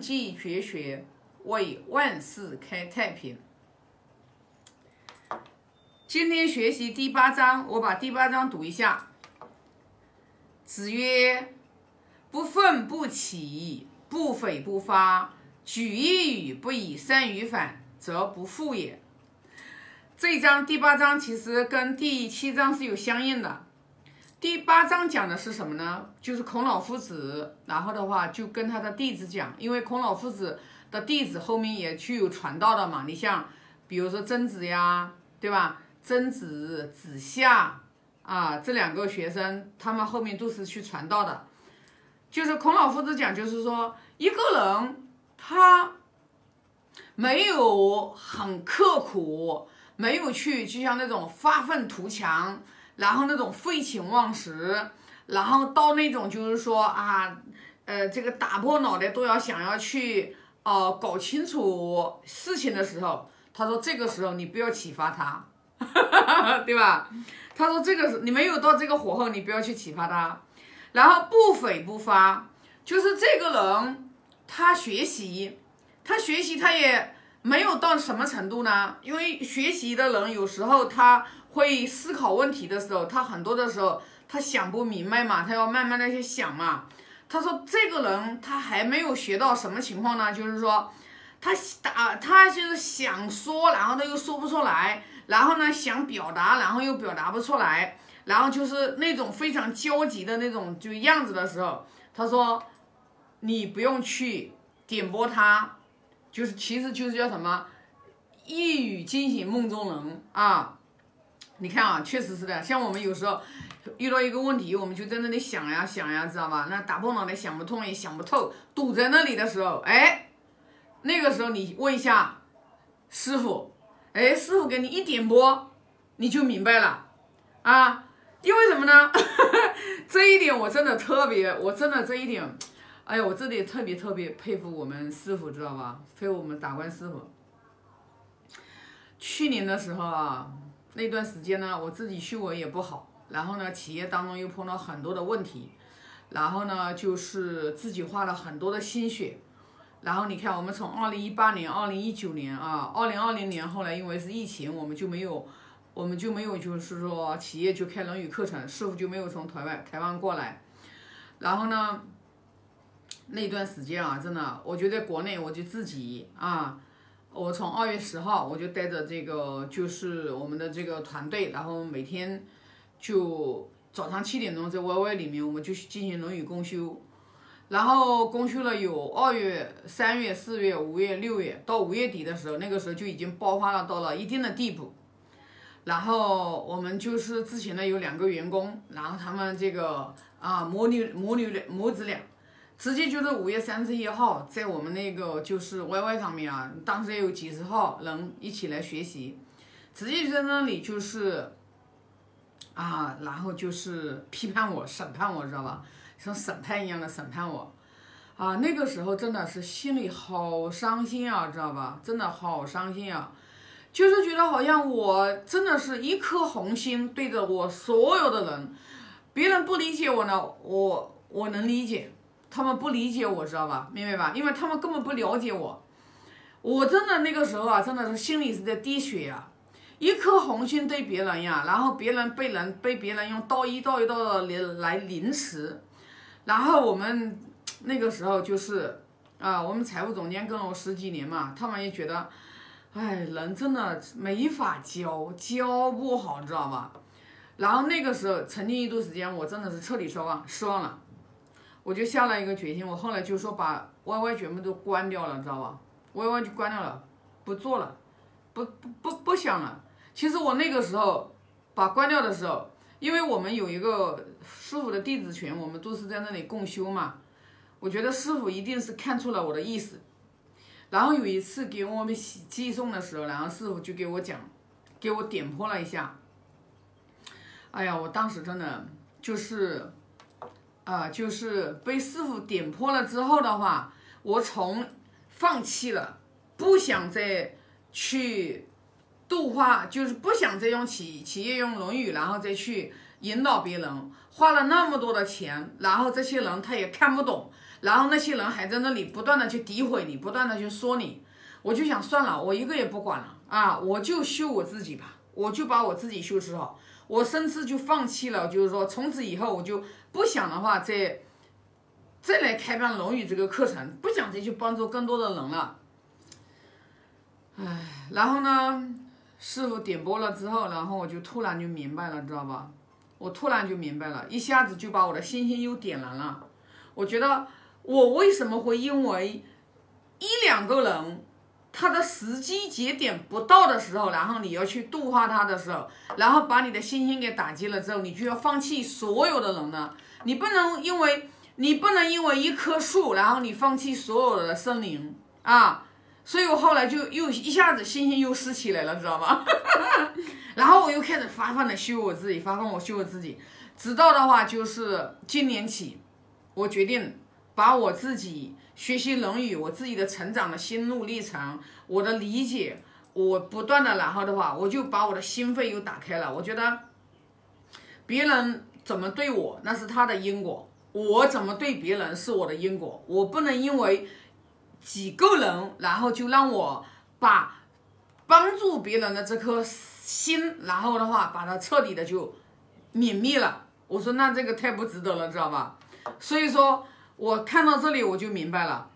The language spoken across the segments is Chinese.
正气绝学，为万世开太平。今天学习第八章，我把第八章读一下。子曰：“不愤不启，不悱不发。举一隅不以三隅反，则不复也。”这一章第八章其实跟第七章是有相应的。第八章讲的是什么呢？就是孔老夫子，然后的话就跟他的弟子讲，因为孔老夫子的弟子后面也具有传道的嘛。你像比如说曾子呀，对吧？曾子、子夏啊，这两个学生，他们后面都是去传道的。就是孔老夫子讲，就是说一个人他没有很刻苦，没有去就像那种发愤图强，然后那种废寝忘食，然后到那种就是说啊，呃，这个打破脑袋都要想要去哦搞清楚事情的时候，他说这个时候你不要启发他。对吧？他说这个你没有到这个火候，你不要去启发他。然后不悱不发，就是这个人他学习，他学习他也没有到什么程度呢？因为学习的人有时候他会思考问题的时候，他很多的时候他想不明白嘛，他要慢慢的去想嘛。他说这个人他还没有学到什么情况呢？就是说他打他就是想说，然后他又说不出来。然后呢，想表达，然后又表达不出来，然后就是那种非常焦急的那种就样子的时候，他说，你不用去点拨他，就是其实就是叫什么，一语惊醒梦中人啊。你看啊，确实是的，像我们有时候遇到一个问题，我们就在那里想呀想呀，知道吧？那打破脑袋想不通也想不透，堵在那里的时候，哎，那个时候你问一下师傅。哎，师傅给你一点拨，你就明白了啊！因为什么呢？这一点我真的特别，我真的这一点，哎呀，我这里特别特别佩服我们师傅，知道吧？佩服我们打官师傅。去年的时候啊，那段时间呢，我自己修为也不好，然后呢，企业当中又碰到很多的问题，然后呢，就是自己花了很多的心血。然后你看，我们从二零一八年、二零一九年啊，二零二零年后来因为是疫情，我们就没有，我们就没有就是说企业就开论语课程，师傅就没有从台湾台湾过来。然后呢，那段时间啊，真的，我觉得国内我就自己啊，我从二月十号我就带着这个就是我们的这个团队，然后每天就早上七点钟在 YY 里面，我们就进行论语共修。然后公休了有二月、三月、四月、五月、六月，到五月底的时候，那个时候就已经爆发了到了一定的地步。然后我们就是之前呢有两个员工，然后他们这个啊母女母女母子俩，直接就是五月三十一号在我们那个就是 YY 上面啊，当时也有几十号人一起来学习，直接就在那里就是啊，然后就是批判我、审判我，知道吧？像审判一样的审判我，啊，那个时候真的是心里好伤心啊，知道吧？真的好伤心啊，就是觉得好像我真的是一颗红心对着我所有的人，别人不理解我呢，我我能理解，他们不理解我知道吧？明白吧？因为他们根本不了解我，我真的那个时候啊，真的是心里是在滴血呀，一颗红心对别人呀，然后别人被人被别人用刀一刀一刀的来来凌迟。然后我们那个时候就是，啊，我们财务总监跟了我十几年嘛，他们也觉得，哎，人真的没法教，教不好，知道吧？然后那个时候，曾经一度时间，我真的是彻底失望，失望了，我就下了一个决心，我后来就说把 YY 全部都关掉了，知道吧？YY 就关掉了，不做了，不不不不想了。其实我那个时候把关掉的时候。因为我们有一个师傅的弟子群，我们都是在那里共修嘛。我觉得师傅一定是看出了我的意思。然后有一次给我们寄送的时候，然后师傅就给我讲，给我点破了一下。哎呀，我当时真的就是，啊，就是被师傅点破了之后的话，我从放弃了，不想再去。度化就是不想再用企企业用《论语》，然后再去引导别人，花了那么多的钱，然后这些人他也看不懂，然后那些人还在那里不断的去诋毁你，不断的去说你，我就想算了，我一个也不管了啊，我就修我自己吧，我就把我自己修持好，我甚至就放弃了，就是说从此以后我就不想的话再再来开办《龙语》这个课程，不想再去帮助更多的人了。唉，然后呢，师傅点播了之后，然后我就突然就明白了，知道吧？我突然就明白了，一下子就把我的星星又点燃了。我觉得我为什么会因为一两个人他的时机节点不到的时候，然后你要去度化他的时候，然后把你的星星给打击了之后，你就要放弃所有的人呢？你不能因为你不能因为一棵树，然后你放弃所有的森林啊！所以我后来就又一下子信心又失起来了，知道吗？然后我又开始发奋的修我自己，发奋我修我自己，直到的话就是今年起，我决定把我自己学习《论语》，我自己的成长的心路历程，我的理解，我不断的，然后的话，我就把我的心扉又打开了。我觉得别人怎么对我，那是他的因果；我怎么对别人，是我的因果。我不能因为。几个人，然后就让我把帮助别人的这颗心，然后的话把它彻底的就泯灭了。我说那这个太不值得了，知道吧？所以说我看到这里我就明白了，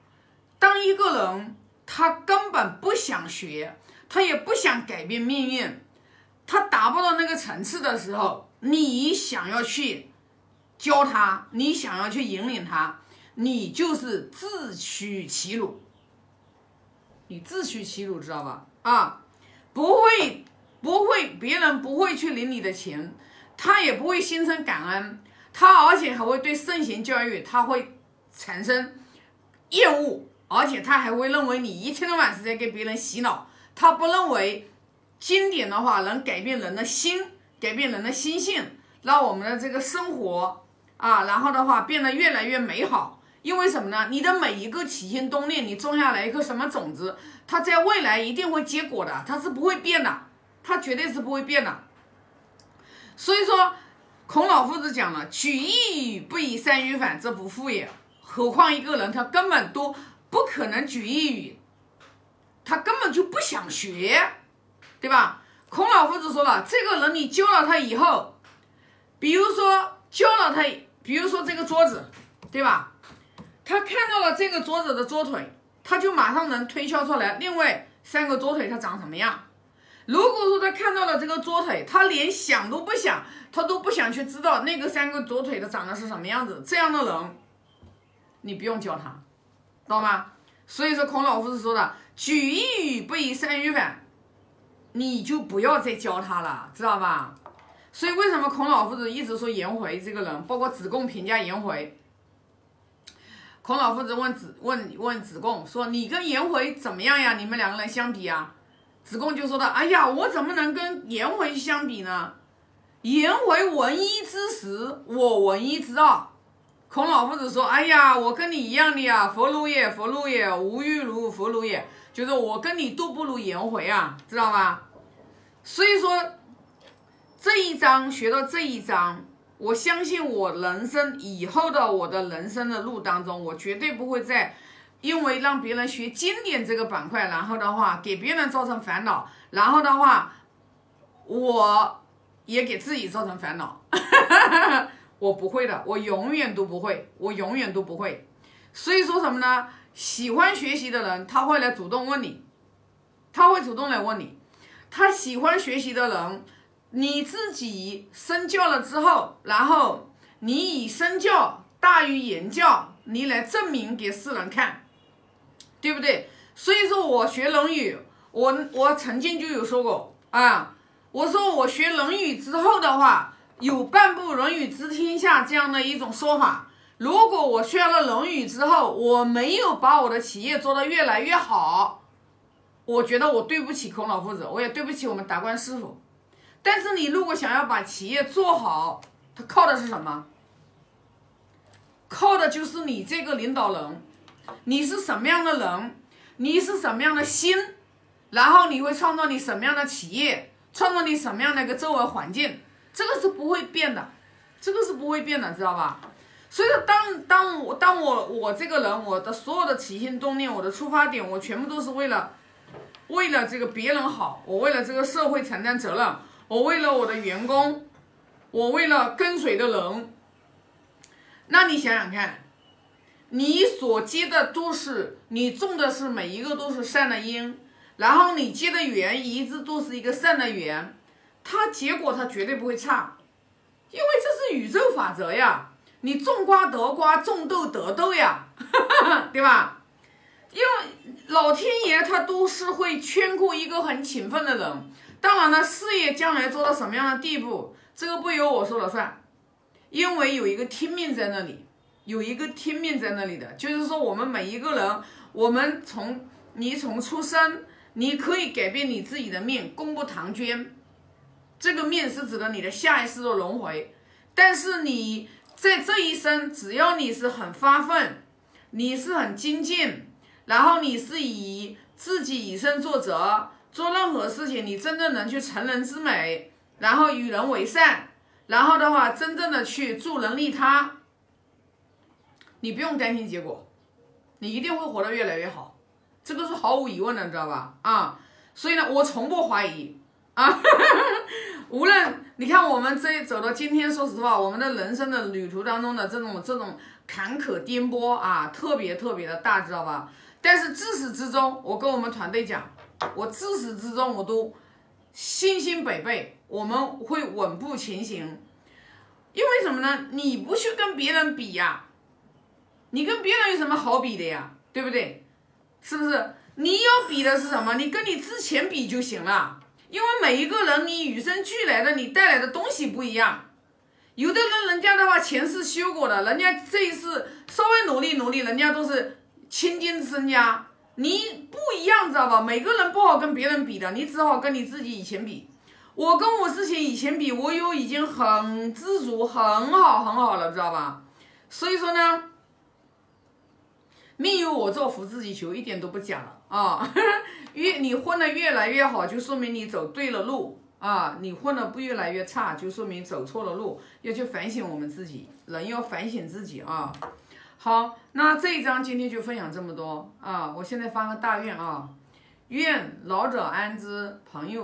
当一个人他根本不想学，他也不想改变命运，他达不到那个层次的时候，你想要去教他，你想要去引领他。你就是自取其辱，你自取其辱，知道吧？啊，不会，不会，别人不会去领你的情，他也不会心生感恩，他而且还会对圣贤教育，他会产生厌恶，而且他还会认为你一天到晚是在给别人洗脑，他不认为经典的话能改变人的心，改变人的心性，让我们的这个生活啊，然后的话变得越来越美好。因为什么呢？你的每一个起心动念，你种下来一颗什么种子，它在未来一定会结果的，它是不会变的，它绝对是不会变的。所以说，孔老夫子讲了“举一隅不以三隅反，则不复也”。何况一个人，他根本都不可能举一隅，他根本就不想学，对吧？孔老夫子说了，这个人你教了他以后，比如说教了他，比如说这个桌子，对吧？他看到了这个桌子的桌腿，他就马上能推敲出来另外三个桌腿它长什么样。如果说他看到了这个桌腿，他连想都不想，他都不想去知道那个三个桌腿的长得是什么样子。这样的人，你不用教他，知道吗？所以说孔老夫子说的“举一隅不以三隅反”，你就不要再教他了，知道吧？所以为什么孔老夫子一直说颜回这个人，包括子贡评价颜回？孔老夫子问子问问子贡说：“你跟颜回怎么样呀？你们两个人相比啊？”子贡就说的：“哎呀，我怎么能跟颜回相比呢？颜回闻一之时，我闻一之二。”孔老夫子说：“哎呀，我跟你一样的呀，佛如也，佛如也，无欲如佛如也，就是我跟你都不如颜回啊，知道吧？所以说这一章学到这一章。”我相信我人生以后的我的人生的路当中，我绝对不会再因为让别人学经典这个板块，然后的话给别人造成烦恼，然后的话我也给自己造成烦恼。我不会的，我永远都不会，我永远都不会。所以说什么呢？喜欢学习的人他会来主动问你，他会主动来问你，他喜欢学习的人。你自己身教了之后，然后你以身教大于言教，你来证明给世人看，对不对？所以说我学《论语》，我我曾经就有说过啊，我说我学《论语》之后的话，有半部《论语》知天下这样的一种说法。如果我学了《论语》之后，我没有把我的企业做得越来越好，我觉得我对不起孔老夫子，我也对不起我们达观师傅。但是你如果想要把企业做好，它靠的是什么？靠的就是你这个领导人，你是什么样的人，你是什么样的心，然后你会创造你什么样的企业，创造你什么样的一个周围环境，这个是不会变的，这个是不会变的，知道吧？所以说，当当我当我我这个人，我的所有的起心动念，我的出发点，我全部都是为了为了这个别人好，我为了这个社会承担责任，我为了我的员工，我为了跟随的人。那你想想看，你所结的都是你种的是每一个都是善的因，然后你结的缘一直都是一个善的缘，它结果它绝对不会差，因为这是宇宙法则呀。你种瓜得瓜，种豆得豆呀，对吧？因为老天爷他都是会圈顾一个很勤奋的人。当然了，事业将来做到什么样的地步，这个不由我说了算，因为有一个天命在那里，有一个天命在那里的，就是说我们每一个人，我们从你从出生，你可以改变你自己的命，功不唐捐。这个命是指的你的下一世的轮回，但是你。在这一生，只要你是很发奋，你是很精进，然后你是以自己以身作则，做任何事情，你真正能去成人之美，然后与人为善，然后的话，真正的去助人利他，你不用担心结果，你一定会活得越来越好，这个是毫无疑问的，你知道吧？啊，所以呢，我从不怀疑啊。无论你看我们这走到今天，说实话，我们的人生的旅途当中的这种这种坎坷颠簸啊，特别特别的大，知道吧？但是自始至终，我跟我们团队讲，我自始至终我都信心百倍，我们会稳步前行。因为什么呢？你不去跟别人比呀，你跟别人有什么好比的呀？对不对？是不是？你要比的是什么？你跟你之前比就行了。因为每一个人，你与生俱来的，你带来的东西不一样。有的人，人家的话前世修过的，人家这一次稍微努力努力，人家都是千金身家。你不一样，知道吧？每个人不好跟别人比的，你只好跟你自己以前比。我跟我之前以前比，我有已经很知足，很好很好了，知道吧？所以说呢，命由我造，福自己求，一点都不假啊。越你混的越来越好，就说明你走对了路啊！你混的不越来越差，就说明走错了路，要去反省我们自己，人要反省自己啊！好，那这一章今天就分享这么多啊！我现在发个大愿啊，愿老者安之，朋友。